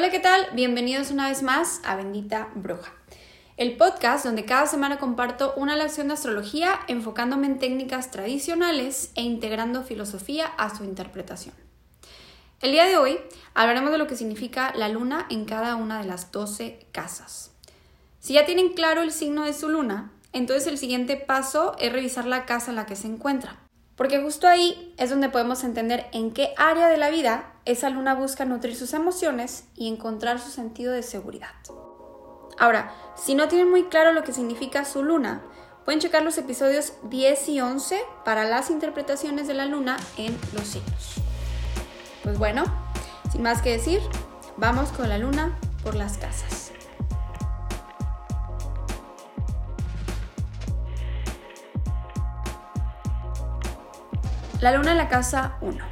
Hola, ¿qué tal? Bienvenidos una vez más a Bendita Bruja, el podcast donde cada semana comparto una lección de astrología enfocándome en técnicas tradicionales e integrando filosofía a su interpretación. El día de hoy hablaremos de lo que significa la luna en cada una de las 12 casas. Si ya tienen claro el signo de su luna, entonces el siguiente paso es revisar la casa en la que se encuentra. Porque justo ahí es donde podemos entender en qué área de la vida esa luna busca nutrir sus emociones y encontrar su sentido de seguridad. Ahora, si no tienen muy claro lo que significa su luna, pueden checar los episodios 10 y 11 para las interpretaciones de la luna en los signos. Pues bueno, sin más que decir, vamos con la luna por las casas. La luna en la casa 1.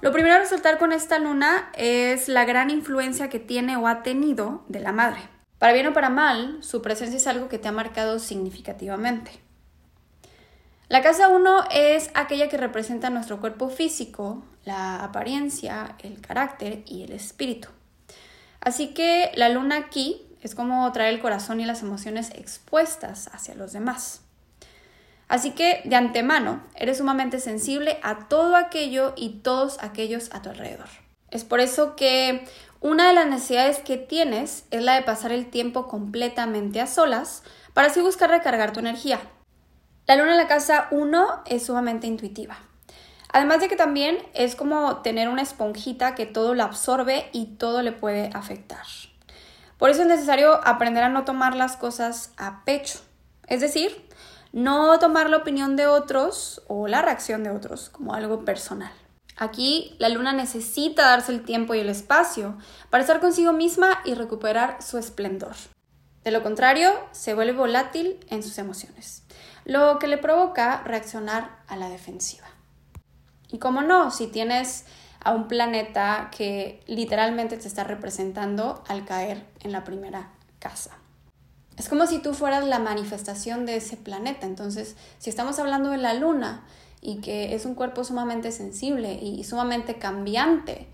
Lo primero a resaltar con esta luna es la gran influencia que tiene o ha tenido de la madre. Para bien o para mal, su presencia es algo que te ha marcado significativamente. La casa 1 es aquella que representa nuestro cuerpo físico, la apariencia, el carácter y el espíritu. Así que la luna aquí es como traer el corazón y las emociones expuestas hacia los demás. Así que de antemano eres sumamente sensible a todo aquello y todos aquellos a tu alrededor. Es por eso que una de las necesidades que tienes es la de pasar el tiempo completamente a solas para así buscar recargar tu energía. La luna en la casa 1 es sumamente intuitiva. Además de que también es como tener una esponjita que todo lo absorbe y todo le puede afectar. Por eso es necesario aprender a no tomar las cosas a pecho. Es decir, no tomar la opinión de otros o la reacción de otros como algo personal. Aquí la luna necesita darse el tiempo y el espacio para estar consigo misma y recuperar su esplendor. De lo contrario, se vuelve volátil en sus emociones, lo que le provoca reaccionar a la defensiva. Y como no, si tienes a un planeta que literalmente te está representando al caer en la primera casa. Es como si tú fueras la manifestación de ese planeta. Entonces, si estamos hablando de la luna y que es un cuerpo sumamente sensible y sumamente cambiante,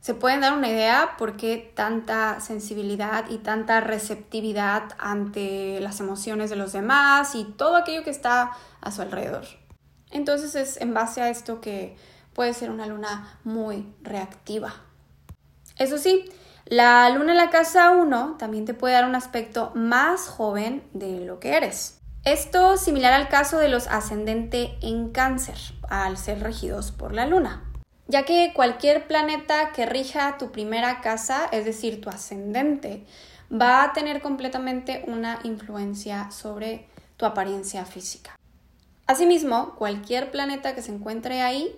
se pueden dar una idea por qué tanta sensibilidad y tanta receptividad ante las emociones de los demás y todo aquello que está a su alrededor. Entonces es en base a esto que puede ser una luna muy reactiva. Eso sí, la luna en la casa 1 también te puede dar un aspecto más joven de lo que eres. Esto similar al caso de los ascendente en cáncer, al ser regidos por la luna. Ya que cualquier planeta que rija tu primera casa, es decir, tu ascendente, va a tener completamente una influencia sobre tu apariencia física. Asimismo, cualquier planeta que se encuentre ahí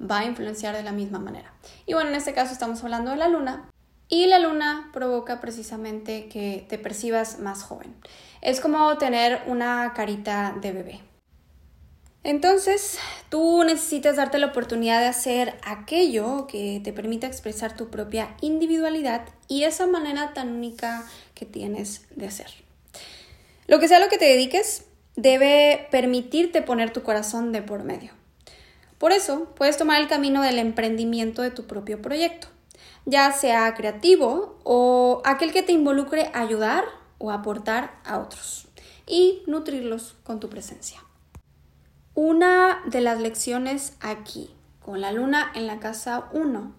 va a influenciar de la misma manera. Y bueno, en este caso estamos hablando de la luna, y la luna provoca precisamente que te percibas más joven. Es como tener una carita de bebé. Entonces, tú necesitas darte la oportunidad de hacer aquello que te permita expresar tu propia individualidad y esa manera tan única que tienes de ser. Lo que sea lo que te dediques, debe permitirte poner tu corazón de por medio. Por eso, puedes tomar el camino del emprendimiento de tu propio proyecto ya sea creativo o aquel que te involucre a ayudar o aportar a otros y nutrirlos con tu presencia. Una de las lecciones aquí, con la luna en la casa 1,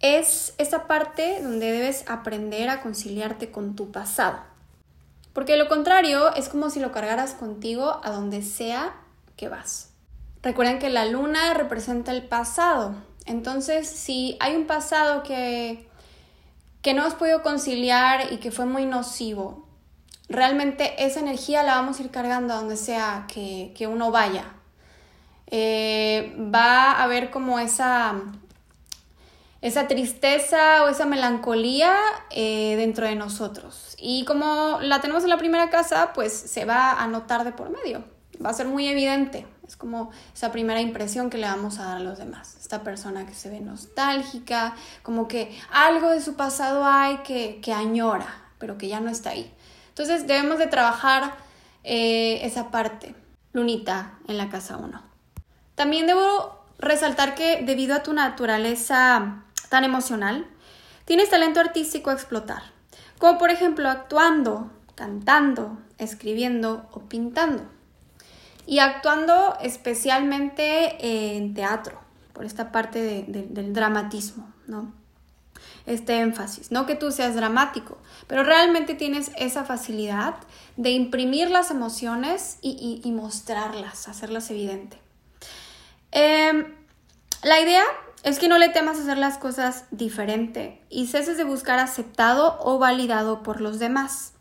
es esa parte donde debes aprender a conciliarte con tu pasado. Porque lo contrario es como si lo cargaras contigo a donde sea que vas. Recuerden que la luna representa el pasado, entonces, si hay un pasado que, que no has podido conciliar y que fue muy nocivo, realmente esa energía la vamos a ir cargando a donde sea que, uno vaya. Eh, va a haber como esa, esa tristeza o esa melancolía eh, dentro de nosotros. Y como la tenemos en la primera casa, pues se va a notar de por medio. Va a ser muy evidente. Es como esa primera impresión que le vamos a dar a los demás. Esta persona que se ve nostálgica, como que algo de su pasado hay que, añora, pero que ya no está ahí. Entonces debemos de trabajar eh, esa parte, lunita, en la casa 1. También debo resaltar que debido a tu naturaleza tan emocional, tienes talento artístico a explotar, como por ejemplo actuando, cantando, escribiendo o pintando. Y actuando especialmente en teatro, por esta parte del dramatismo, ¿no? Este énfasis, no que tú seas dramático, pero realmente tienes esa facilidad de imprimir las emociones y, mostrarlas, hacerlas evidente. Em, la idea es que no le temas hacer las cosas diferente y ceses de buscar aceptado o validado por los demás.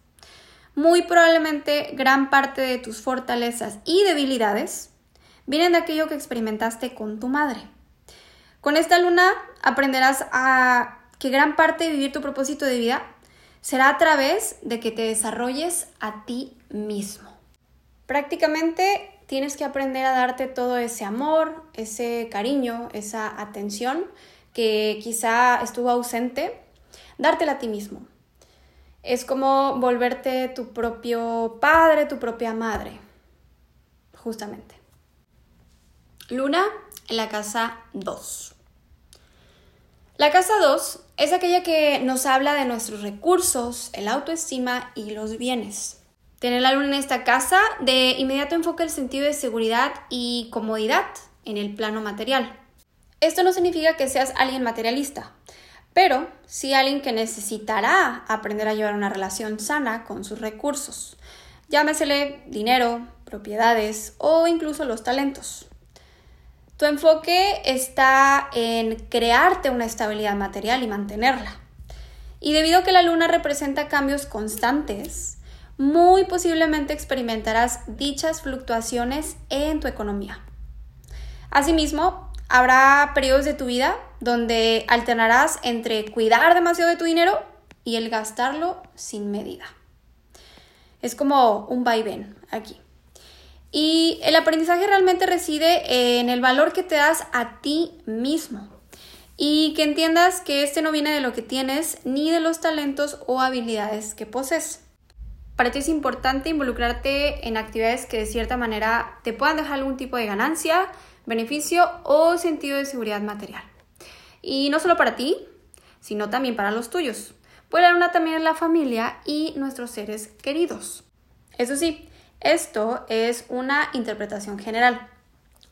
Muy probablemente gran parte de tus fortalezas y debilidades vienen de aquello que experimentaste con tu madre. Con esta luna aprenderás a que gran parte de vivir tu propósito de vida será a través de que te desarrolles a ti mismo. Prácticamente tienes que aprender a darte todo ese amor, ese cariño, esa atención que quizá estuvo ausente, dártela a ti mismo. Es como volverte tu propio padre, tu propia madre, justamente. Luna en la casa 2. La casa 2 es aquella que nos habla de nuestros recursos, el autoestima y los bienes. Tener la luna en esta casa de inmediato enfoca el sentido de seguridad y comodidad en el plano material. Esto no significa que seas alguien materialista, pero sí alguien que necesitará aprender a llevar una relación sana con sus recursos. Llámesele dinero, propiedades o incluso los talentos. Tu enfoque está en crearte una estabilidad material y mantenerla. Y debido a que la luna representa cambios constantes, muy posiblemente experimentarás dichas fluctuaciones en tu economía. Asimismo, habrá periodos de tu vida donde alternarás entre cuidar demasiado de tu dinero y el gastarlo sin medida. Es como un vaivén aquí. Y el aprendizaje realmente reside en el valor que te das a ti mismo y que entiendas que este no viene de lo que tienes ni de los talentos o habilidades que posees. Para ti es importante involucrarte en actividades que de cierta manera te puedan dejar algún tipo de ganancia, beneficio o sentido de seguridad material. Y no solo para ti, sino también para los tuyos. Puede dar una también en la familia y nuestros seres queridos. Eso sí, esto es una interpretación general.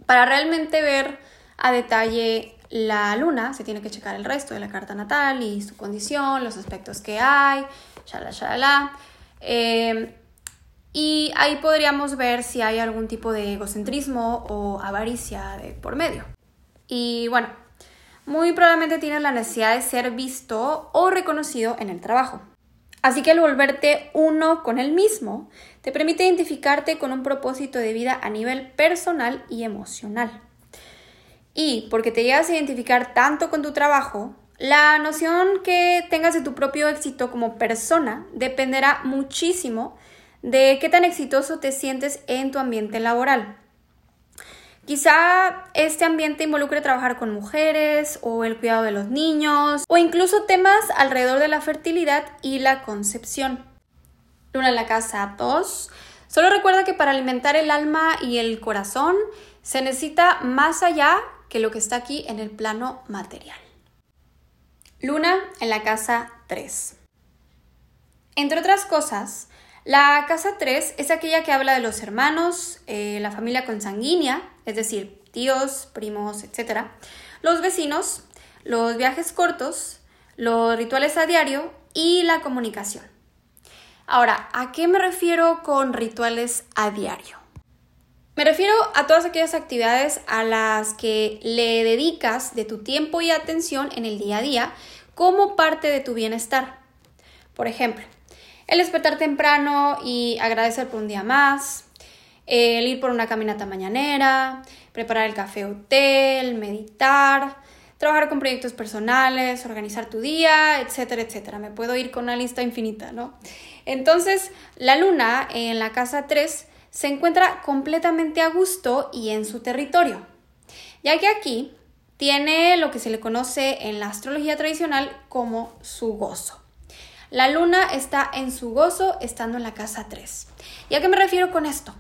Para realmente ver a detalle la luna, se tiene que checar el resto de la carta natal y su condición, los aspectos que hay, shalala, shalala. Em, y ahí podríamos ver si hay algún tipo de egocentrismo o avaricia de por medio. Y bueno, muy probablemente tienes la necesidad de ser visto o reconocido en el trabajo. Así que el volverte uno con el mismo te permite identificarte con un propósito de vida a nivel personal y emocional. Y porque te llegas a identificar tanto con tu trabajo, la noción que tengas de tu propio éxito como persona dependerá muchísimo de qué tan exitoso te sientes en tu ambiente laboral. Quizá este ambiente involucre trabajar con mujeres o el cuidado de los niños o incluso temas alrededor de la fertilidad y la concepción. Luna en la casa 2. Solo recuerda que para alimentar el alma y el corazón se necesita más allá que lo que está aquí en el plano material. Luna en la casa 3. Entre otras cosas, la casa 3 es aquella que habla de los hermanos, eh, la familia consanguínea, es decir, tíos, primos, etc. Los vecinos, los viajes cortos, los rituales a diario y la comunicación. Ahora, ¿a qué me refiero con rituales a diario? Me refiero a todas aquellas actividades a las que le dedicas de tu tiempo y atención en el día a día como parte de tu bienestar. Por ejemplo, el despertar temprano y agradecer por un día más, el ir por una caminata mañanera, preparar el café hotel, meditar, trabajar con proyectos personales, organizar tu día, etcétera, etcétera. Me puedo ir con una lista infinita, ¿no? Entonces, la luna en la casa 3 se encuentra completamente a gusto y en su territorio, ya que aquí tiene lo que se le conoce en la astrología tradicional como su gozo. La luna está en su gozo estando en la casa 3. ¿Y a qué me refiero con esto?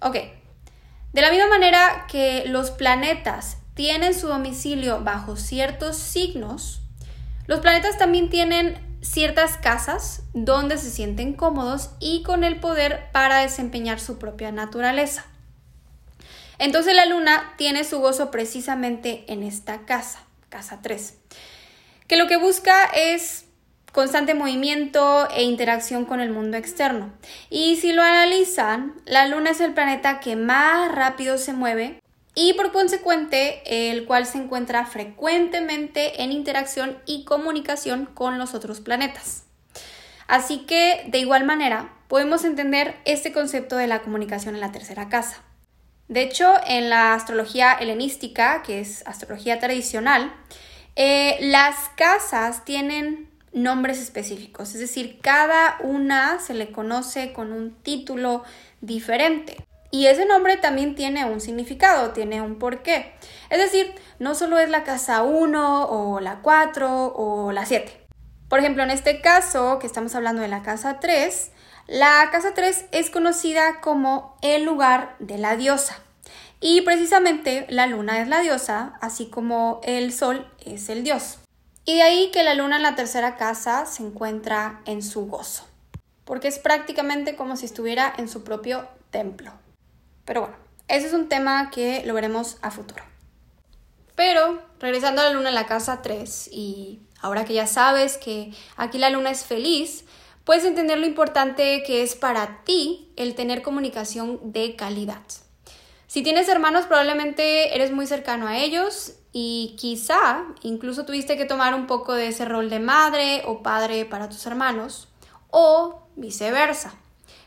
Ok, de la misma manera que los planetas tienen su domicilio bajo ciertos signos, Los planetas también tienen ciertas casas donde se sienten cómodos y con el poder para desempeñar su propia naturaleza. Entonces la luna tiene su gozo precisamente en esta casa, casa 3, que lo que busca es constante movimiento e interacción con el mundo externo. Y si lo analizan, la luna es el planeta que más rápido se mueve y por consecuente el cual se encuentra frecuentemente en interacción y comunicación con los otros planetas. Así que de igual manera podemos entender este concepto de la comunicación en la tercera casa. De hecho, en la astrología helenística, que es astrología tradicional, eh, las casas tienen nombres específicos, es decir, cada una se le conoce con un título diferente. Y ese nombre también tiene un significado, tiene un porqué. Es decir, no solo es la casa 1 o la 4 o la 7. Por ejemplo, en este caso, que estamos hablando de la casa 3, la casa 3 es conocida como el lugar de la diosa. Y precisamente la luna es la diosa, así como el sol es el dios. Y de ahí que la luna en la tercera casa se encuentra en su gozo, porque es prácticamente como si estuviera en su propio templo. Pero bueno, ese es un tema que lo veremos a futuro. Pero regresando a la luna en la casa 3 y ahora que ya sabes que aquí la luna es feliz, puedes entender lo importante que es para ti el tener comunicación de calidad. Si tienes hermanos, probablemente eres muy cercano a ellos y quizá incluso tuviste que tomar un poco de ese rol de madre o padre para tus hermanos o viceversa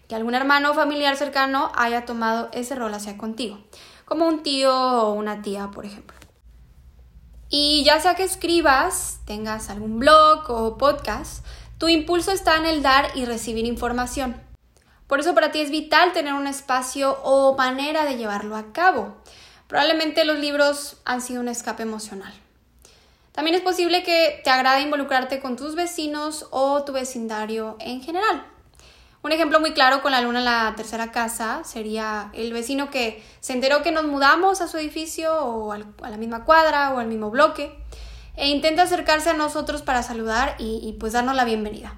que algún hermano o familiar cercano haya tomado ese rol hacia contigo, como un tío o una tía, por ejemplo. Y ya sea que escribas, tengas algún blog o podcast, tu impulso está en el dar y recibir información. Por eso para ti es vital tener un espacio o manera de llevarlo a cabo. Probablemente los libros han sido un escape emocional. También es posible que te agrade involucrarte con tus vecinos o tu vecindario en general. Un ejemplo muy claro con la luna en la tercera casa sería el vecino que se enteró que nos mudamos a su edificio o a la misma cuadra o al mismo bloque e intenta acercarse a nosotros para saludar y, pues darnos la bienvenida.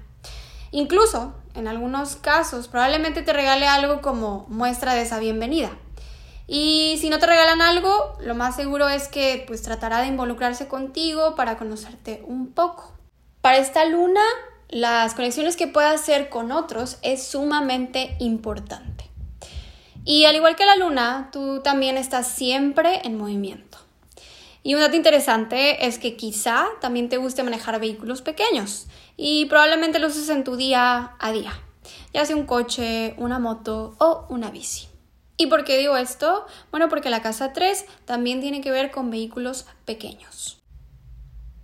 Incluso, en algunos casos, probablemente te regale algo como muestra de esa bienvenida. Y si no te regalan algo, lo más seguro es que pues tratará de involucrarse contigo para conocerte un poco. Para esta luna las conexiones que puedas hacer con otros es sumamente importante. Y al igual que la luna, tú también estás siempre en movimiento. Y un dato interesante es que quizá también te guste manejar vehículos pequeños y probablemente lo uses en tu día a día, ya sea un coche, una moto o una bici. ¿Y por qué digo esto? Bueno, porque la casa 3 también tiene que ver con vehículos pequeños.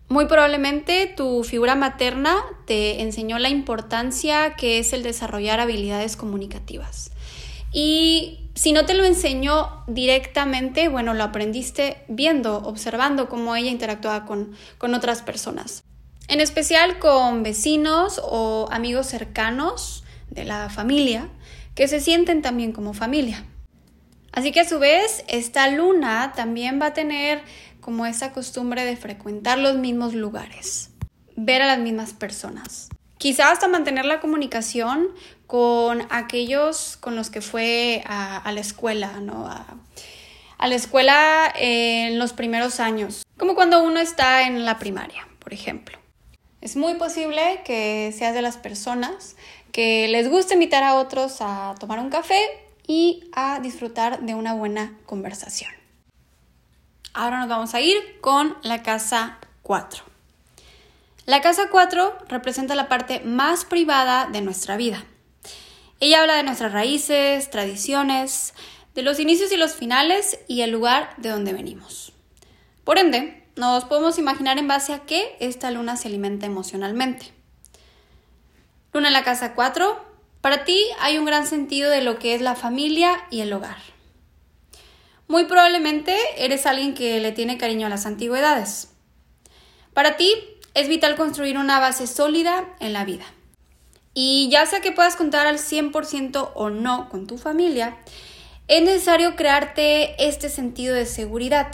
Muy probablemente tu figura materna te enseñó la importancia que es el desarrollar habilidades comunicativas. Y si no te lo enseñó directamente, bueno, lo aprendiste viendo, observando cómo ella interactuaba con, con otras personas. En especial con vecinos o amigos cercanos de la familia que se sienten también como familia. Así que a su vez, esta luna también va a tener como esa costumbre de frecuentar los mismos lugares, ver a las mismas personas. Quizás hasta mantener la comunicación con aquellos con los que fue a, la escuela, ¿no? A, a la escuela en los primeros años, como cuando uno está en la primaria, por ejemplo. Es muy posible que seas de las personas que les guste invitar a otros a tomar un café y a disfrutar de una buena conversación. Ahora nos vamos a ir con la casa 4. La casa 4 representa la parte más privada de nuestra vida. Ella habla de nuestras raíces, tradiciones, de los inicios y los finales y el lugar de donde venimos. Por ende, nos podemos imaginar en base a qué esta luna se alimenta emocionalmente. Luna en la casa 4, para ti hay un gran sentido de lo que es la familia y el hogar. Muy probablemente eres alguien que le tiene cariño a las antigüedades. Para ti es vital construir una base sólida en la vida. Y ya sea que puedas contar al 100% o no con tu familia, es necesario crearte este sentido de seguridad,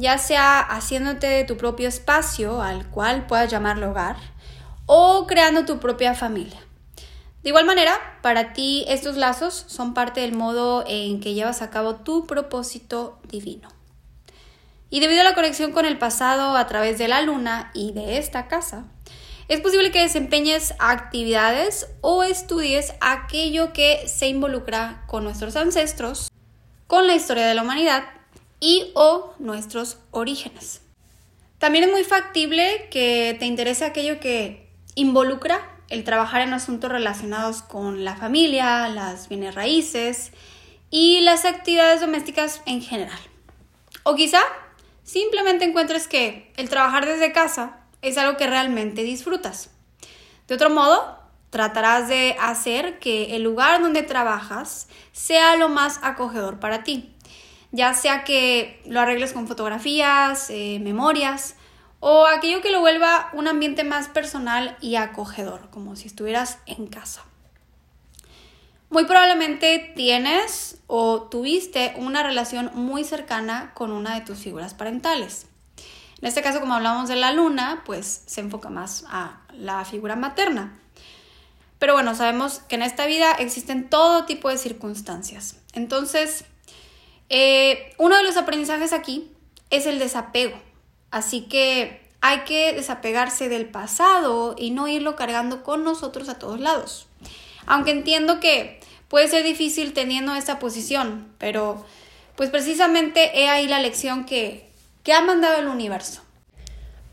ya sea haciéndote tu propio espacio al cual puedas llamarlo hogar o creando tu propia familia. De igual manera, para ti estos lazos son parte del modo en que llevas a cabo tu propósito divino. Y debido a la conexión con el pasado a través de la luna y de esta casa, es posible que desempeñes actividades o estudies aquello que se involucra con nuestros ancestros, con la historia de la humanidad y o nuestros orígenes. También es muy factible que te interese aquello que involucra el trabajar en asuntos relacionados con la familia, las bienes raíces y las actividades domésticas en general. O quizá simplemente encuentres que el trabajar desde casa es algo que realmente disfrutas. De otro modo, tratarás de hacer que el lugar donde trabajas sea lo más acogedor para ti ya sea que lo arregles con fotografías, eh, memorias o aquello que lo vuelva un ambiente más personal y acogedor, como si estuvieras en casa. Muy probablemente tienes o tuviste una relación muy cercana con una de tus figuras parentales. En este caso, como hablamos de la luna, pues se enfoca más a la figura materna. Pero bueno, sabemos que en esta vida existen todo tipo de circunstancias. Entonces, eh, uno de los aprendizajes aquí es el desapego. Así que hay que desapegarse del pasado y no irlo cargando con nosotros a todos lados. Aunque entiendo que puede ser difícil teniendo esta posición, pero pues precisamente he ahí la lección que, que ha mandado el universo.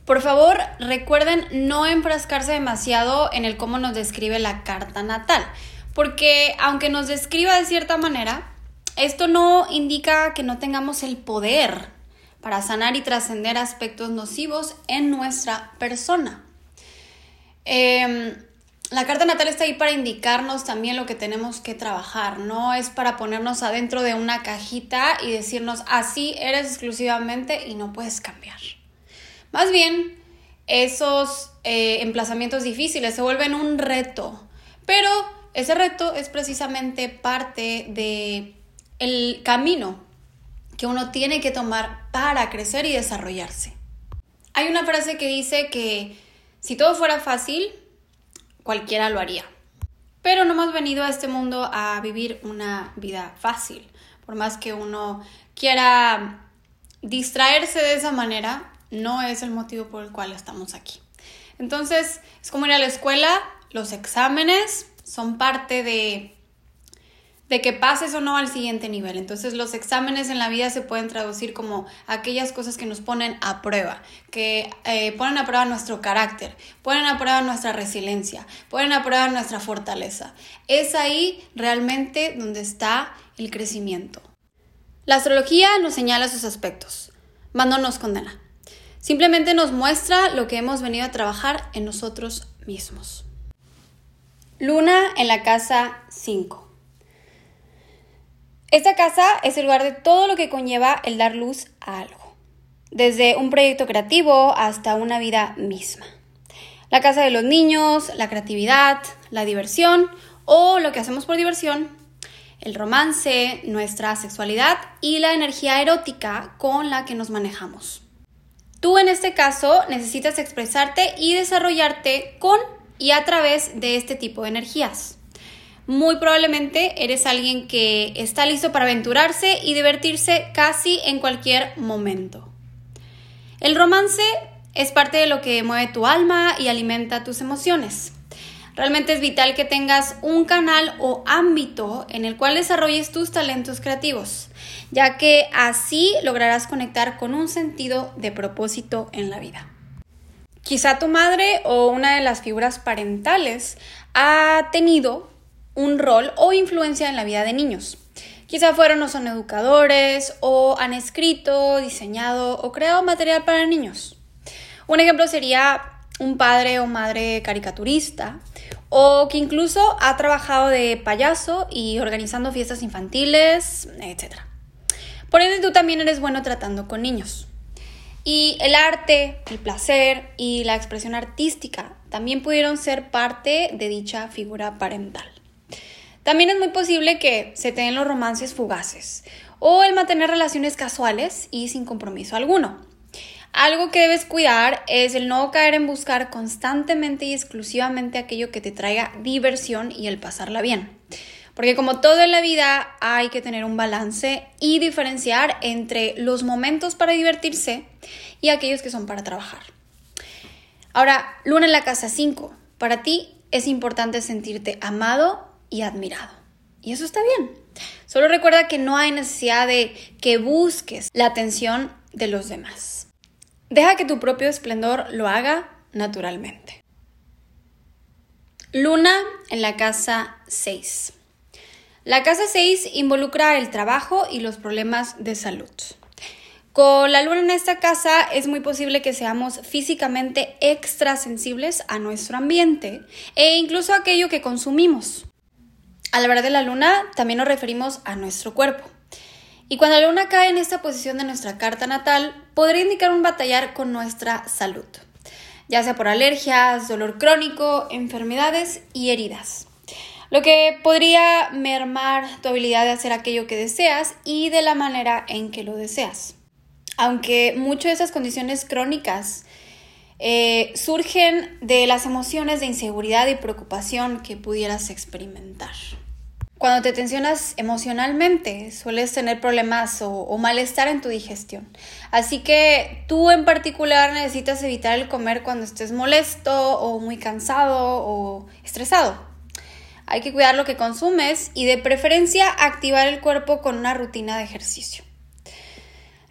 Por favor, recuerden no enfrascarse demasiado en el cómo nos describe la carta natal, porque aunque nos describa de cierta manera, esto no indica que no tengamos el poder para sanar y trascender aspectos nocivos en nuestra persona. Em, la carta natal está ahí para indicarnos también lo que tenemos que trabajar, no es para ponernos adentro de una cajita y decirnos así eres exclusivamente y no puedes cambiar. Más bien, esos eh, emplazamientos difíciles se vuelven un reto, pero ese reto es precisamente parte de el camino que uno tiene que tomar para crecer y desarrollarse. Hay una frase que dice que si todo fuera fácil, cualquiera lo haría. Pero no hemos venido a este mundo a vivir una vida fácil. Por más que uno quiera distraerse de esa manera, no es el motivo por el cual estamos aquí. Entonces, es como ir a la escuela, los exámenes son parte de de que pases o no al siguiente nivel. Entonces los exámenes en la vida se pueden traducir como aquellas cosas que nos ponen a prueba, que eh, ponen a prueba nuestro carácter, ponen a prueba nuestra resiliencia, ponen a prueba nuestra fortaleza. Es ahí realmente donde está el crecimiento. La astrología nos señala sus aspectos, mas no nos condena. Simplemente nos muestra lo que hemos venido a trabajar en nosotros mismos. Luna en la casa 5. Esta casa es el lugar de todo lo que conlleva el dar luz a algo, desde un proyecto creativo hasta una vida misma. La casa de los niños, la creatividad, la diversión o lo que hacemos por diversión, el romance, nuestra sexualidad y la energía erótica con la que nos manejamos. Tú en este caso necesitas expresarte y desarrollarte con y a través de este tipo de energías muy probablemente eres alguien que está listo para aventurarse y divertirse casi en cualquier momento. El romance es parte de lo que mueve tu alma y alimenta tus emociones. Realmente es vital que tengas un canal o ámbito en el cual desarrolles tus talentos creativos, ya que así lograrás conectar con un sentido de propósito en la vida. Quizá tu madre o una de las figuras parentales ha tenido un rol o influencia en la vida de niños. Quizá fueron o son educadores o han escrito, diseñado o creado material para niños. Un ejemplo sería un padre o madre caricaturista o que incluso ha trabajado de payaso y organizando fiestas infantiles, etc. Por ende, tú también eres bueno tratando con niños. Y el arte, el placer y la expresión artística también pudieron ser parte de dicha figura parental. También es muy posible que se tengan los romances fugaces o el mantener relaciones casuales y sin compromiso alguno. Algo que debes cuidar es el no caer en buscar constantemente y exclusivamente aquello que te traiga diversión y el pasarla bien. Porque como todo en la vida hay que tener un balance y diferenciar entre los momentos para divertirse y aquellos que son para trabajar. Ahora, luna en la casa 5. Para ti es importante sentirte amado y admirado. Y eso está bien. Solo recuerda que no hay necesidad de que busques la atención de los demás. Deja que tu propio esplendor lo haga naturalmente. Luna en la casa 6. La casa 6 involucra el trabajo y los problemas de salud. Con la luna en esta casa es muy posible que seamos físicamente extrasensibles a nuestro ambiente e incluso a aquello que consumimos. Al hablar de la luna también nos referimos a nuestro cuerpo. Y cuando la luna cae en esta posición de nuestra carta natal, podría indicar un batallar con nuestra salud, ya sea por alergias, dolor crónico, enfermedades y heridas. Lo que podría mermar tu habilidad de hacer aquello que deseas y de la manera en que lo deseas. Aunque muchas de esas condiciones crónicas eh, surgen de las emociones de inseguridad y preocupación que pudieras experimentar. Cuando te tensionas emocionalmente, sueles tener problemas o, malestar en tu digestión. Así que tú en particular necesitas evitar el comer cuando estés molesto o muy cansado o estresado. Hay que cuidar lo que consumes y de preferencia activar el cuerpo con una rutina de ejercicio.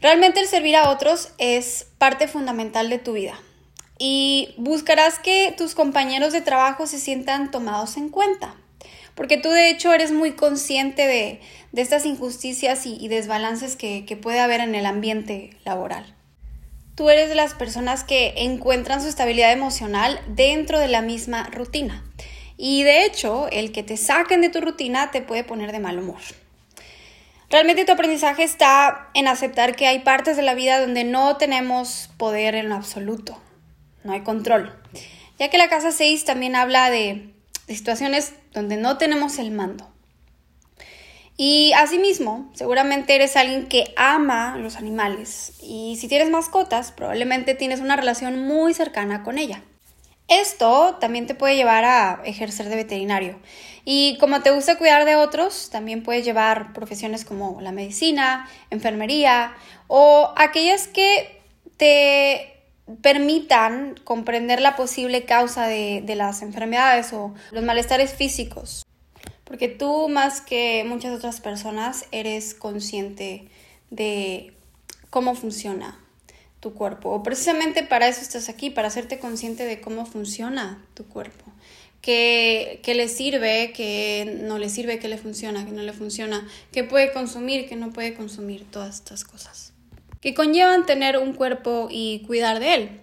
Realmente el servir a otros es parte fundamental de tu vida y buscarás que tus compañeros de trabajo se sientan tomados en cuenta porque tú de hecho eres muy consciente de, estas injusticias y, desbalances que, puede haber en el ambiente laboral. Tú eres de las personas que encuentran su estabilidad emocional dentro de la misma rutina. Y de hecho, el que te saquen de tu rutina te puede poner de mal humor. Realmente tu aprendizaje está en aceptar que hay partes de la vida donde no tenemos poder en absoluto, no hay control. Ya que la casa 6 también habla de situaciones donde no tenemos el mando. Y asimismo, seguramente eres alguien que ama los animales y si tienes mascotas, probablemente tienes una relación muy cercana con ella. Esto también te puede llevar a ejercer de veterinario. Y como te gusta cuidar de otros, también puedes llevar profesiones como la medicina, enfermería o aquellas que te permitan comprender la posible causa de, las enfermedades o los malestares físicos. Porque tú más que muchas otras personas eres consciente de cómo funciona tu cuerpo. O precisamente para eso estás aquí, para hacerte consciente de cómo funciona tu cuerpo. ¿Qué, qué le sirve, qué no le sirve, qué le funciona, qué no le funciona, qué puede consumir, qué no puede consumir, todas estas cosas que conllevan tener un cuerpo y cuidar de él.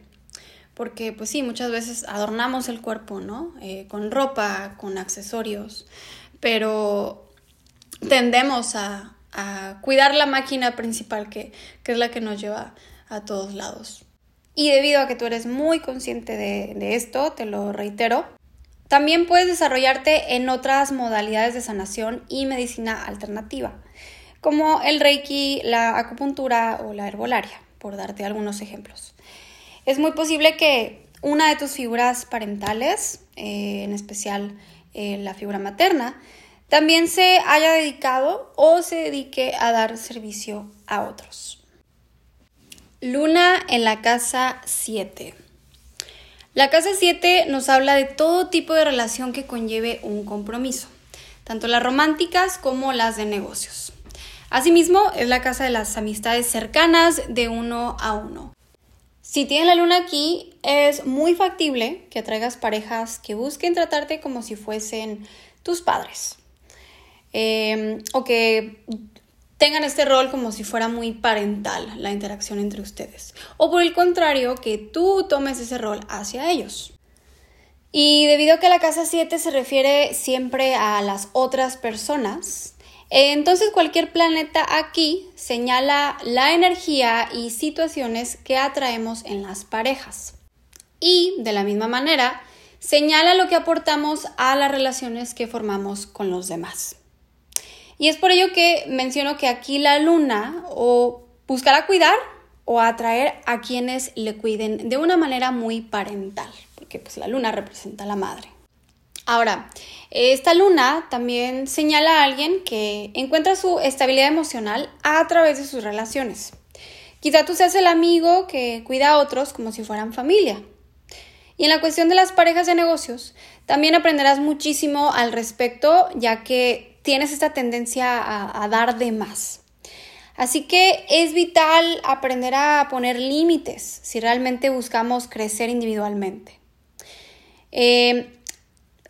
Porque pues sí, muchas veces adornamos el cuerpo, ¿no? Eh, con ropa, con accesorios, pero tendemos a, cuidar la máquina principal que, es la que nos lleva a todos lados. Y debido a que tú eres muy consciente de esto, te lo reitero, también puedes desarrollarte en otras modalidades de sanación y medicina alternativa como el reiki, la acupuntura o la herbolaria, por darte algunos ejemplos. Es muy posible que una de tus figuras parentales, eh, en especial eh, la figura materna, también se haya dedicado o se dedique a dar servicio a otros. Luna en la casa 7. La casa 7 nos habla de todo tipo de relación que conlleve un compromiso, tanto las románticas como las de negocios. Asimismo, es la casa de las amistades cercanas de uno a uno. Si tienes la luna aquí, es muy factible que atraigas parejas que busquen tratarte como si fuesen tus padres. Em, o que tengan este rol como si fuera muy parental la interacción entre ustedes. O por el contrario, que tú tomes ese rol hacia ellos. Y debido a que la casa 7 se refiere siempre a las otras personas, entonces cualquier planeta aquí señala la energía y situaciones que atraemos en las parejas. Y de la misma manera, señala lo que aportamos a las relaciones que formamos con los demás. Y es por ello que menciono que aquí la luna o buscará cuidar o atraer a quienes le cuiden de una manera muy parental, porque pues la luna representa a la madre. Ahora, esta luna también señala a alguien que encuentra su estabilidad emocional a través de sus relaciones. Quizá tú seas el amigo que cuida a otros como si fueran familia. Y en la cuestión de las parejas de negocios, también aprenderás muchísimo al respecto, ya que tienes esta tendencia a, dar de más. Así que es vital aprender a poner límites si realmente buscamos crecer individualmente. Eh,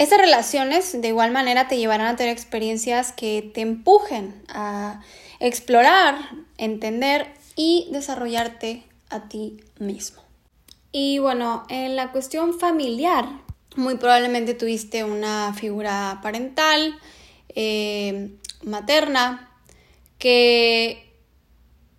estas relaciones de igual manera te llevarán a tener experiencias que te empujen a explorar, entender y desarrollarte a ti mismo. Y bueno, en la cuestión familiar, muy probablemente tuviste una figura parental, eh, materna, que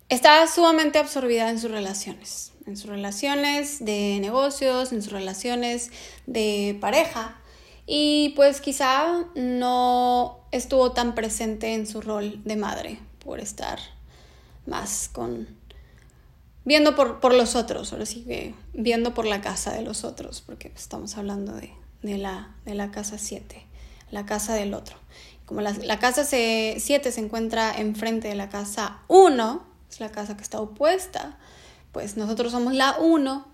está sumamente absorbida en sus relaciones, en sus relaciones de negocios, en sus relaciones de pareja y pues quizá no estuvo tan presente en su rol de madre por estar más con viendo por, los otros, ahora sí que viendo por la casa de los otros, porque estamos hablando de, la, de la casa 7, la casa del otro. Como la, la casa 7 se encuentra enfrente de la casa 1, es la casa que está opuesta, pues nosotros somos la 1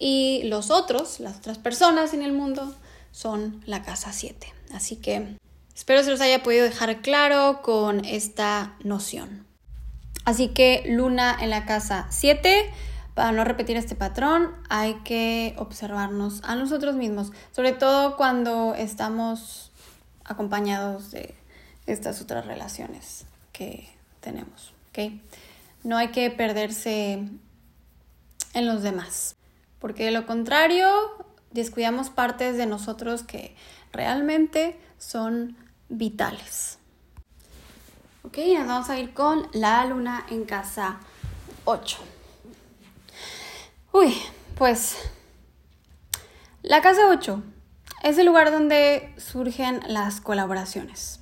y los otros, las otras personas en el mundo, son la casa 7. Así que espero se los haya podido dejar claro con esta noción. Así que luna en la casa 7. Para no repetir este patrón, hay que observarnos a nosotros mismos, sobre todo cuando estamos acompañados de estas otras relaciones que tenemos. ¿okay? No hay que perderse en los demás, porque de lo contrario descuidamos partes de nosotros que realmente son vitales. Ok, nos vamos a ir con la luna en casa 8. Uy, pues la casa 8 es el lugar donde surgen las colaboraciones.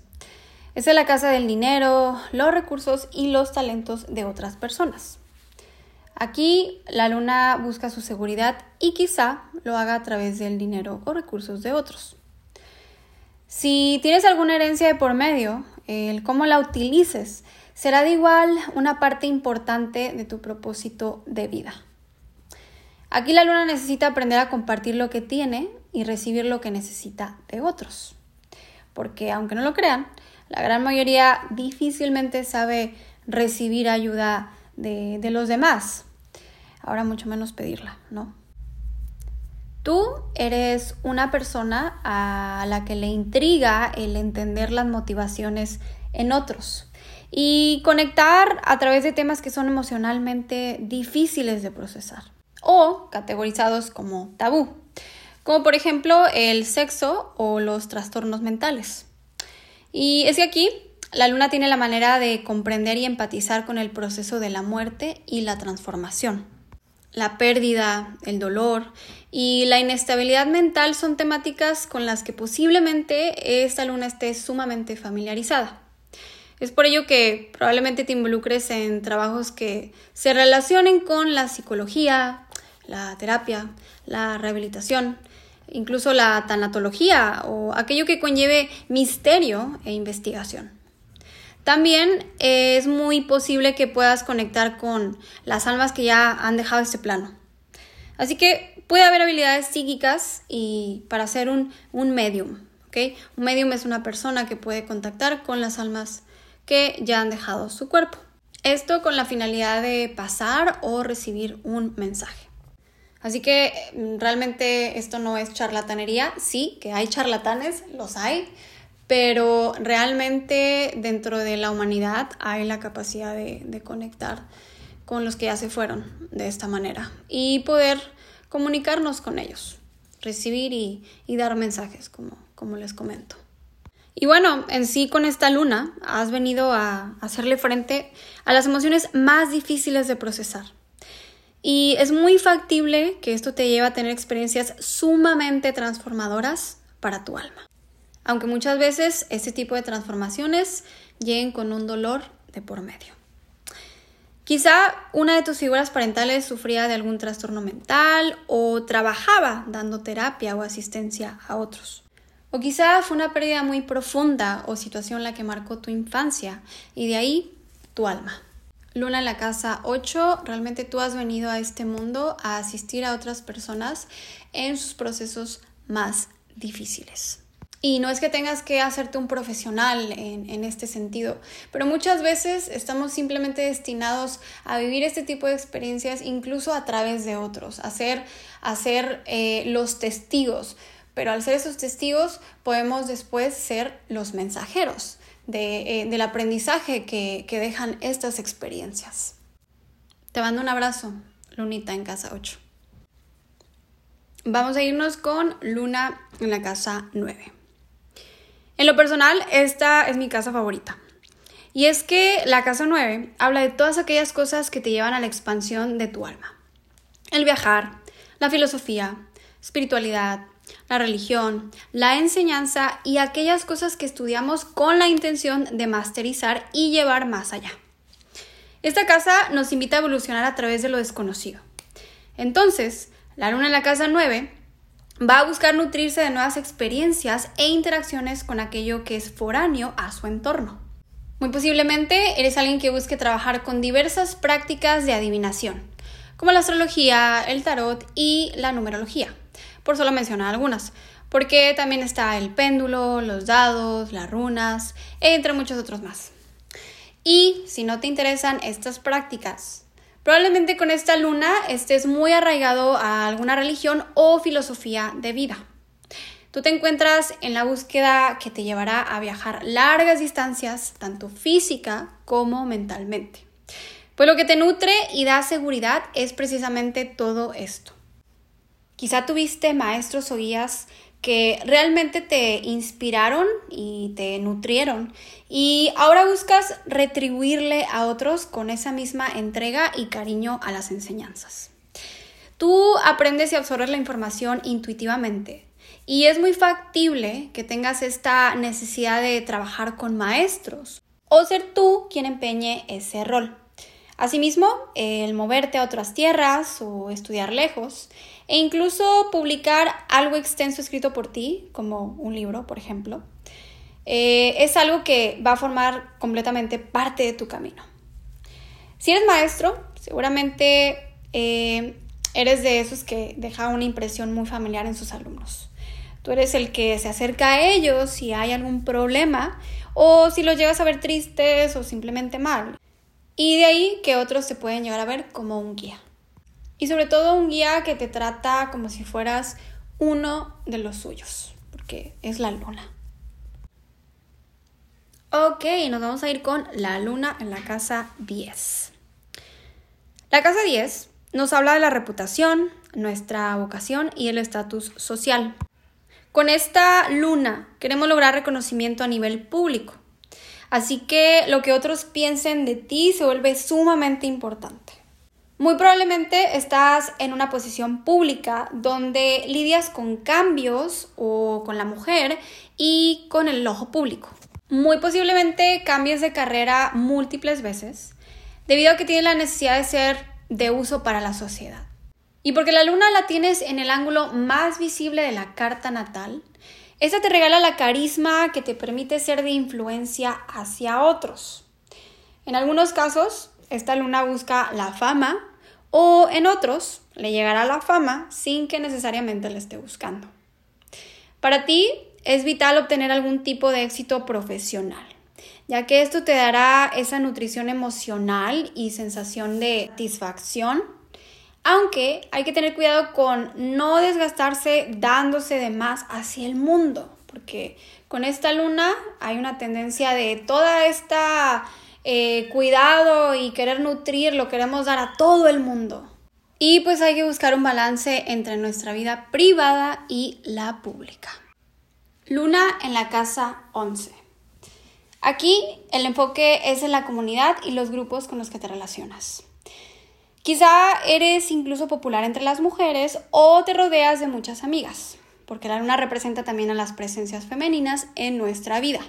Es la casa del dinero, los recursos y los talentos de otras personas. Aquí la luna busca su seguridad y quizá lo haga a través del dinero o recursos de otros. Si tienes alguna herencia de por medio, el cómo la utilices será de igual una parte importante de tu propósito de vida. Aquí la luna necesita aprender a compartir lo que tiene y recibir lo que necesita de otros. Porque aunque no lo crean, la gran mayoría difícilmente sabe recibir ayuda de, los demás. Ahora mucho menos pedirla, ¿no? Tú eres una persona a la que le intriga el entender las motivaciones en otros y conectar a través de temas que son emocionalmente difíciles de procesar o categorizados como tabú, como por ejemplo el sexo o los trastornos mentales. Y es que aquí la luna tiene la manera de comprender y empatizar con el proceso de la muerte y la transformación. La pérdida, el dolor y la inestabilidad mental son temáticas con las que posiblemente esta luna esté sumamente familiarizada. Es por ello que probablemente te involucres en trabajos que se relacionen con la psicología, la terapia, la rehabilitación, incluso la tanatología o aquello que conlleve misterio e investigación. También es muy posible que puedas conectar con las almas que ya han dejado este plano. Así que puede haber habilidades psíquicas y para ser un, un medium. Un medium es una persona que puede contactar con las almas que ya han dejado su cuerpo. Esto con la finalidad de pasar o recibir un mensaje. Así que mm, realmente esto no es charlatanería. Sí, que hay charlatanes, los hay pero realmente dentro de la humanidad hay la capacidad de, conectar con los que ya se fueron de esta manera y poder comunicarnos con ellos, recibir y, dar mensajes, como, les comento. Y bueno, en sí con esta luna has venido a hacerle frente a las emociones más difíciles de procesar. Y es muy factible que esto te lleve a tener experiencias sumamente transformadoras para tu alma aunque muchas veces este tipo de transformaciones lleguen con un dolor de por medio. Quizá una de tus figuras parentales sufría de algún trastorno mental o trabajaba dando terapia o asistencia a otros. O quizá fue una pérdida muy profunda o situación la que marcó tu infancia y de ahí tu alma. Luna en la casa 8, realmente tú has venido a este mundo a asistir a otras personas en sus procesos más difíciles. Y no es que tengas que hacerte un profesional en, este sentido, pero muchas veces estamos simplemente destinados a vivir este tipo de experiencias incluso a través de otros, a ser, eh, los testigos. Pero al ser esos testigos podemos después ser los mensajeros eh, del aprendizaje que, que dejan estas experiencias. Te mando un abrazo, Lunita en casa 8. Vamos a irnos con Luna en la casa 9. En lo personal, esta es mi casa favorita. Y es que la casa 9 habla de todas aquellas cosas que te llevan a la expansión de tu alma. El viajar, la filosofía, espiritualidad, la religión, la enseñanza y aquellas cosas que estudiamos con la intención de masterizar y llevar más allá. Esta casa nos invita a evolucionar a través de lo desconocido. Entonces, la luna en la casa 9 va a buscar nutrirse de nuevas experiencias e interacciones con aquello que es foráneo a su entorno. Muy posiblemente eres alguien que busque trabajar con diversas prácticas de adivinación, como la astrología, el tarot y la numerología, por solo mencionar algunas, porque también está el péndulo, los dados, las runas, entre muchos otros más. Y si no te interesan estas prácticas, Probablemente con esta luna estés muy arraigado a alguna religión o filosofía de vida. Tú te encuentras en la búsqueda que te llevará a viajar largas distancias, tanto física como mentalmente. Pues lo que te nutre y da seguridad es precisamente todo esto. Quizá tuviste maestros o guías que realmente te inspiraron y te nutrieron y ahora buscas retribuirle a otros con esa misma entrega y cariño a las enseñanzas. Tú aprendes y absorbes la información intuitivamente y es muy factible que tengas esta necesidad de trabajar con maestros o ser tú quien empeñe ese rol. Asimismo, el moverte a otras tierras o estudiar lejos e incluso publicar algo extenso escrito por ti, como un libro, por ejemplo, eh, es algo que va a formar completamente parte de tu camino. Si eres maestro, seguramente eh, eres de esos que deja una impresión muy familiar en sus alumnos. Tú eres el que se acerca a ellos si hay algún problema o si los llegas a ver tristes o simplemente mal. Y de ahí que otros se pueden llegar a ver como un guía. Y sobre todo un guía que te trata como si fueras uno de los suyos, porque es la luna. Ok, nos vamos a ir con la luna en la casa 10. La casa 10 nos habla de la reputación, nuestra vocación y el estatus social. Con esta luna queremos lograr reconocimiento a nivel público. Así que lo que otros piensen de ti se vuelve sumamente importante. Muy probablemente estás en una posición pública donde lidias con cambios o con la mujer y con el ojo público. Muy posiblemente cambies de carrera múltiples veces debido a que tienes la necesidad de ser de uso para la sociedad. Y porque la luna la tienes en el ángulo más visible de la carta natal, esta te regala la carisma que te permite ser de influencia hacia otros. En algunos casos, esta luna busca la fama o en otros le llegará la fama sin que necesariamente la esté buscando. Para ti es vital obtener algún tipo de éxito profesional, ya que esto te dará esa nutrición emocional y sensación de satisfacción aunque hay que tener cuidado con no desgastarse dándose de más hacia el mundo, porque con esta luna hay una tendencia de toda esta eh, cuidado y querer nutrir, lo queremos dar a todo el mundo. Y pues hay que buscar un balance entre nuestra vida privada y la pública. Luna en la casa 11. Aquí el enfoque es en la comunidad y los grupos con los que te relacionas. Quizá eres incluso popular entre las mujeres o te rodeas de muchas amigas, porque la luna representa también a las presencias femeninas en nuestra vida.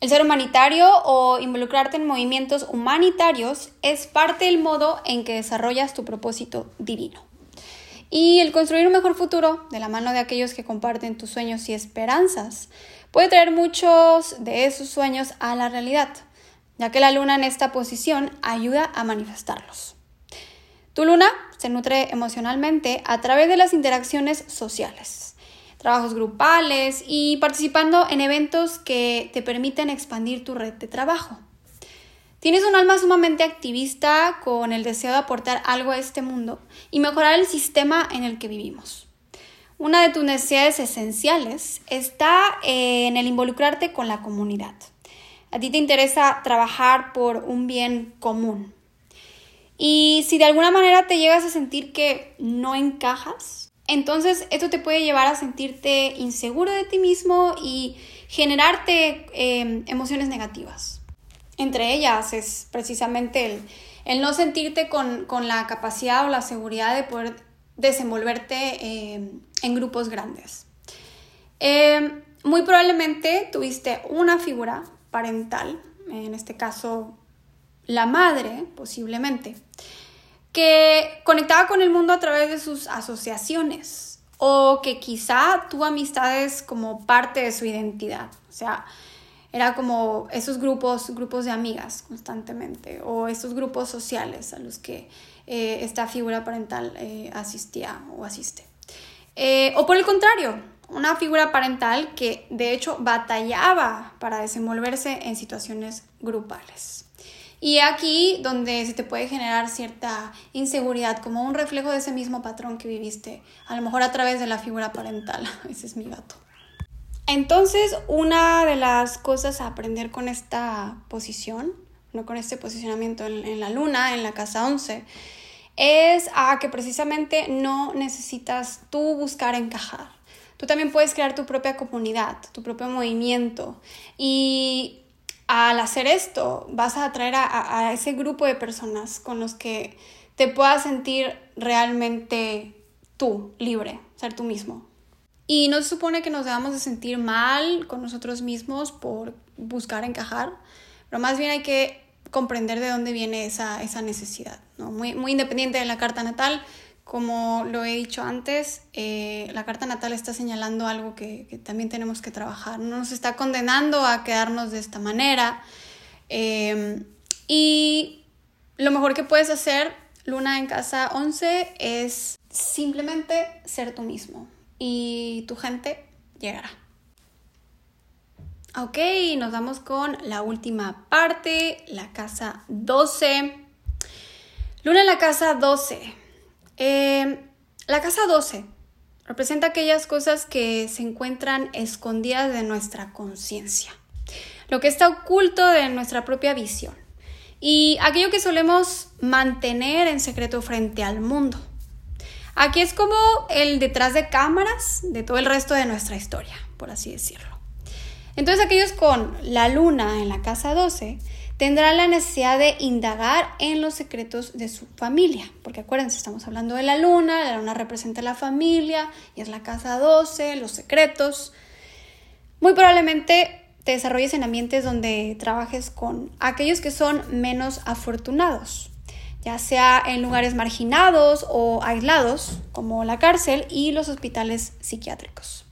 El ser humanitario o involucrarte en movimientos humanitarios es parte del modo en que desarrollas tu propósito divino. Y el construir un mejor futuro de la mano de aquellos que comparten tus sueños y esperanzas puede traer muchos de esos sueños a la realidad, ya que la luna en esta posición ayuda a manifestarlos. Tu luna se nutre emocionalmente a través de las interacciones sociales trabajos grupales y participando en eventos que te permiten expandir tu red de trabajo. Tienes un alma sumamente activista con el deseo de aportar algo a este mundo y mejorar el sistema en el que vivimos. Una de tus necesidades esenciales está en el involucrarte con la comunidad. A ti te interesa trabajar por un bien común. Y si de alguna manera te llegas a sentir que no encajas, entonces, esto te puede llevar a sentirte inseguro de ti mismo y generarte em, emociones negativas. Entre ellas es precisamente el, no sentirte con, la capacidad o la seguridad de poder desenvolverte em, en grupos grandes. Em, muy probablemente tuviste una figura parental, en este caso la madre posiblemente, que conectaba con el mundo a través de sus asociaciones o que quizá tuvo amistades como parte de su identidad. O sea, era como esos grupos, grupos de amigas constantemente o esos grupos sociales a los que eh, esta figura parental eh, asistía o asiste. Eh, o por el contrario, una figura parental que de hecho batallaba para desenvolverse en situaciones grupales. Y aquí donde se te puede generar cierta inseguridad, como un reflejo de ese mismo patrón que viviste, a lo mejor a través de la figura parental. Ese es mi gato. Entonces, una de las cosas a aprender con esta posición, no con este posicionamiento en, en la luna, en la casa 11, es a que precisamente no necesitas tú buscar encajar. Tú también puedes crear tu propia comunidad, tu propio movimiento y al hacer esto vas a atraer a, ese grupo de personas con los que te puedas sentir realmente tú, libre, ser tú mismo. Y no se supone que nos debamos de sentir mal con nosotros mismos por buscar encajar, pero más bien hay que comprender de dónde viene esa, esa necesidad, ¿no? muy, muy independiente de la carta natal, como lo he dicho antes, eh, la carta natal está señalando algo que, también tenemos que trabajar. No nos está condenando a quedarnos de esta manera. Em, y lo mejor que puedes hacer, Luna en casa 11, es simplemente ser tú mismo. Y tu gente llegará. Ok, nos vamos con la última parte, la casa 12. Luna en la casa 12. Em, la casa 12 representa aquellas cosas que se encuentran escondidas de nuestra conciencia, lo que está oculto de nuestra propia visión y aquello que solemos mantener en secreto frente al mundo. Aquí es como el detrás de cámaras de todo el resto de nuestra historia, por así decirlo. Entonces aquellos con la luna en la casa 12 tendrán la necesidad de indagar en los secretos de su familia, porque acuérdense, estamos hablando de la luna, la luna representa la familia y es la casa 12, los secretos. Muy probablemente te desarrolles en ambientes donde trabajes con aquellos que son menos afortunados, ya sea en lugares marginados o aislados, como la cárcel y los hospitales psiquiátricos.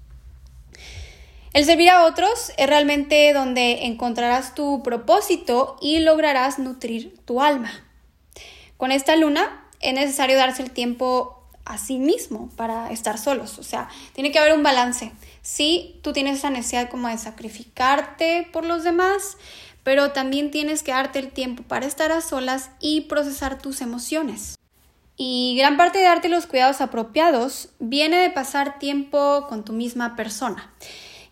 El servir a otros es realmente donde encontrarás tu propósito y lograrás nutrir tu alma. Con esta luna es necesario darse el tiempo a sí mismo para estar solos, o sea, tiene que haber un balance. Sí, tú tienes esa necesidad como de sacrificarte por los demás, pero también tienes que darte el tiempo para estar a solas y procesar tus emociones. Y gran parte de darte los cuidados apropiados viene de pasar tiempo con tu misma persona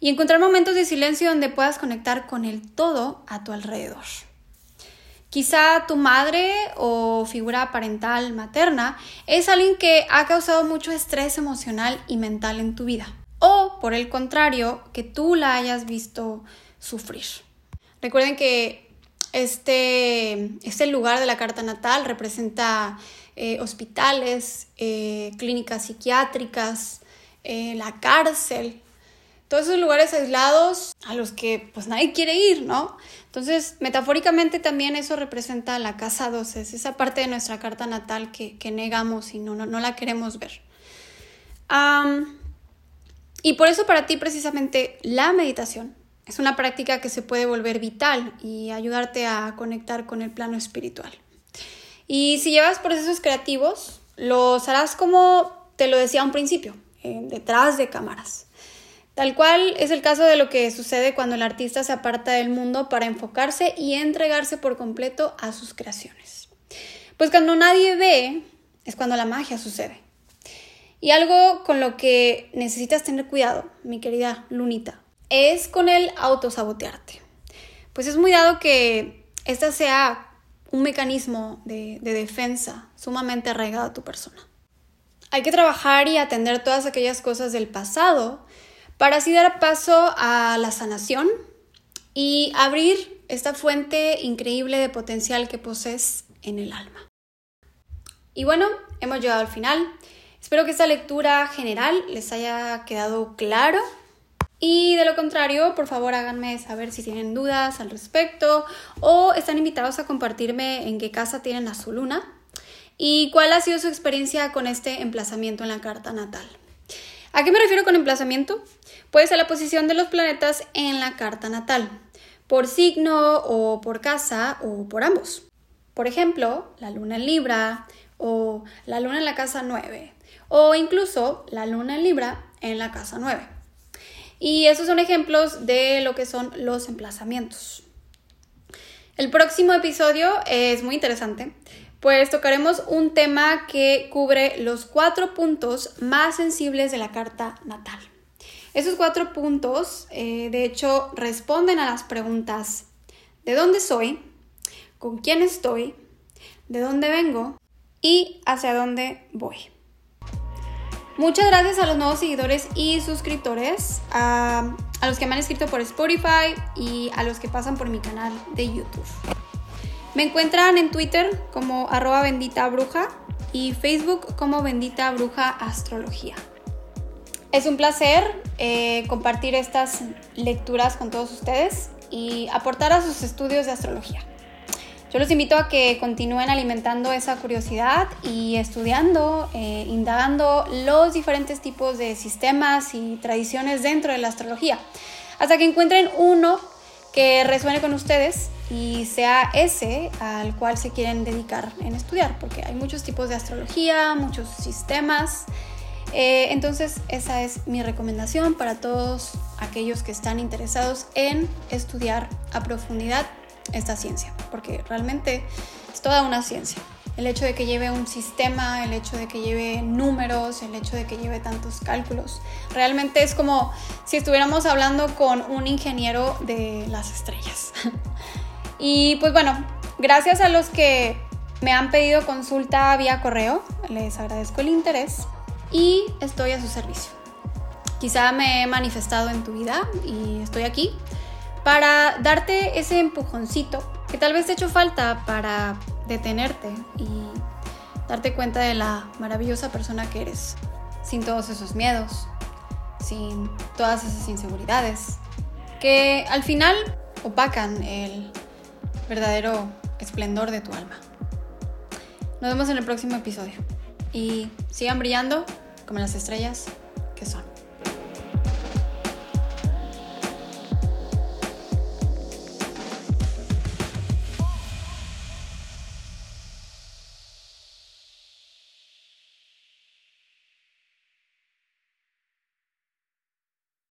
y encontrar momentos de silencio donde puedas conectar con el todo a tu alrededor. Quizá tu madre o figura parental materna es alguien que ha causado mucho estrés emocional y mental en tu vida. O, por el contrario, que tú la hayas visto sufrir. Recuerden que este, este lugar de la carta natal representa eh, hospitales, eh, clínicas psiquiátricas, eh, la cárcel, todos esos lugares aislados a los que pues nadie quiere ir, ¿no? Entonces, metafóricamente también eso representa la casa 12, es esa parte de nuestra carta natal que, negamos y no, no, no, la queremos ver. y por eso para ti precisamente la meditación es una práctica que se puede volver vital y ayudarte a conectar con el plano espiritual. Y si llevas procesos creativos, los harás como te lo decía a un principio, detrás de cámaras. Tal cual es el caso de lo que sucede cuando el artista se aparta del mundo para enfocarse y entregarse por completo a sus creaciones. Pues cuando nadie ve es cuando la magia sucede. Y algo con lo que necesitas tener cuidado, mi querida Lunita, es con el autosabotearte. Pues es muy dado que esta sea un mecanismo de, de defensa sumamente arraigado a tu persona. Hay que trabajar y atender todas aquellas cosas del pasado para así dar paso a la sanación y abrir esta fuente increíble de potencial que posees en el alma. Y bueno, hemos llegado al final. Espero que esta lectura general les haya quedado claro. Y de lo contrario, por favor háganme saber si tienen dudas al respecto o están invitados a compartirme en qué casa tienen a su luna y cuál ha sido su experiencia con este emplazamiento en la carta natal. ¿A qué me refiero con emplazamiento? Pues a la posición de los planetas en la carta natal, por signo o por casa o por ambos. Por ejemplo, la luna en Libra o la luna en la casa 9 o incluso la luna en Libra en la casa 9. Y esos son ejemplos de lo que son los emplazamientos. El próximo episodio es muy interesante pues tocaremos un tema que cubre los cuatro puntos más sensibles de la carta natal. Esos cuatro puntos, eh, de hecho, responden a las preguntas ¿de dónde soy? ¿Con quién estoy? ¿De dónde vengo? ¿Y hacia dónde voy? Muchas gracias a los nuevos seguidores y suscriptores, a, a los que me han escrito por Spotify y a los que pasan por mi canal de YouTube. Me encuentran en Twitter como arroba bendita bruja y Facebook como bendita bruja astrología. Es un placer eh, compartir estas lecturas con todos ustedes y aportar a sus estudios de astrología. Yo los invito a que continúen alimentando esa curiosidad y estudiando, eh, indagando los diferentes tipos de sistemas y tradiciones dentro de la astrología, hasta que encuentren uno que resuene con ustedes y sea ese al cual se quieren dedicar en estudiar, porque hay muchos tipos de astrología, muchos sistemas. Eh, entonces esa es mi recomendación para todos aquellos que están interesados en estudiar a profundidad esta ciencia, porque realmente es toda una ciencia. El hecho de que lleve un sistema, el hecho de que lleve números, el hecho de que lleve tantos cálculos, realmente es como si estuviéramos hablando con un ingeniero de las estrellas. Y pues bueno, gracias a los que me han pedido consulta vía correo, les agradezco el interés y estoy a su servicio. Quizá me he manifestado en tu vida y estoy aquí para darte ese empujoncito que tal vez te ha hecho falta para detenerte y darte cuenta de la maravillosa persona que eres, sin todos esos miedos, sin todas esas inseguridades, que al final opacan el verdadero esplendor de tu alma. Nos vemos en el próximo episodio y sigan brillando como las estrellas que son.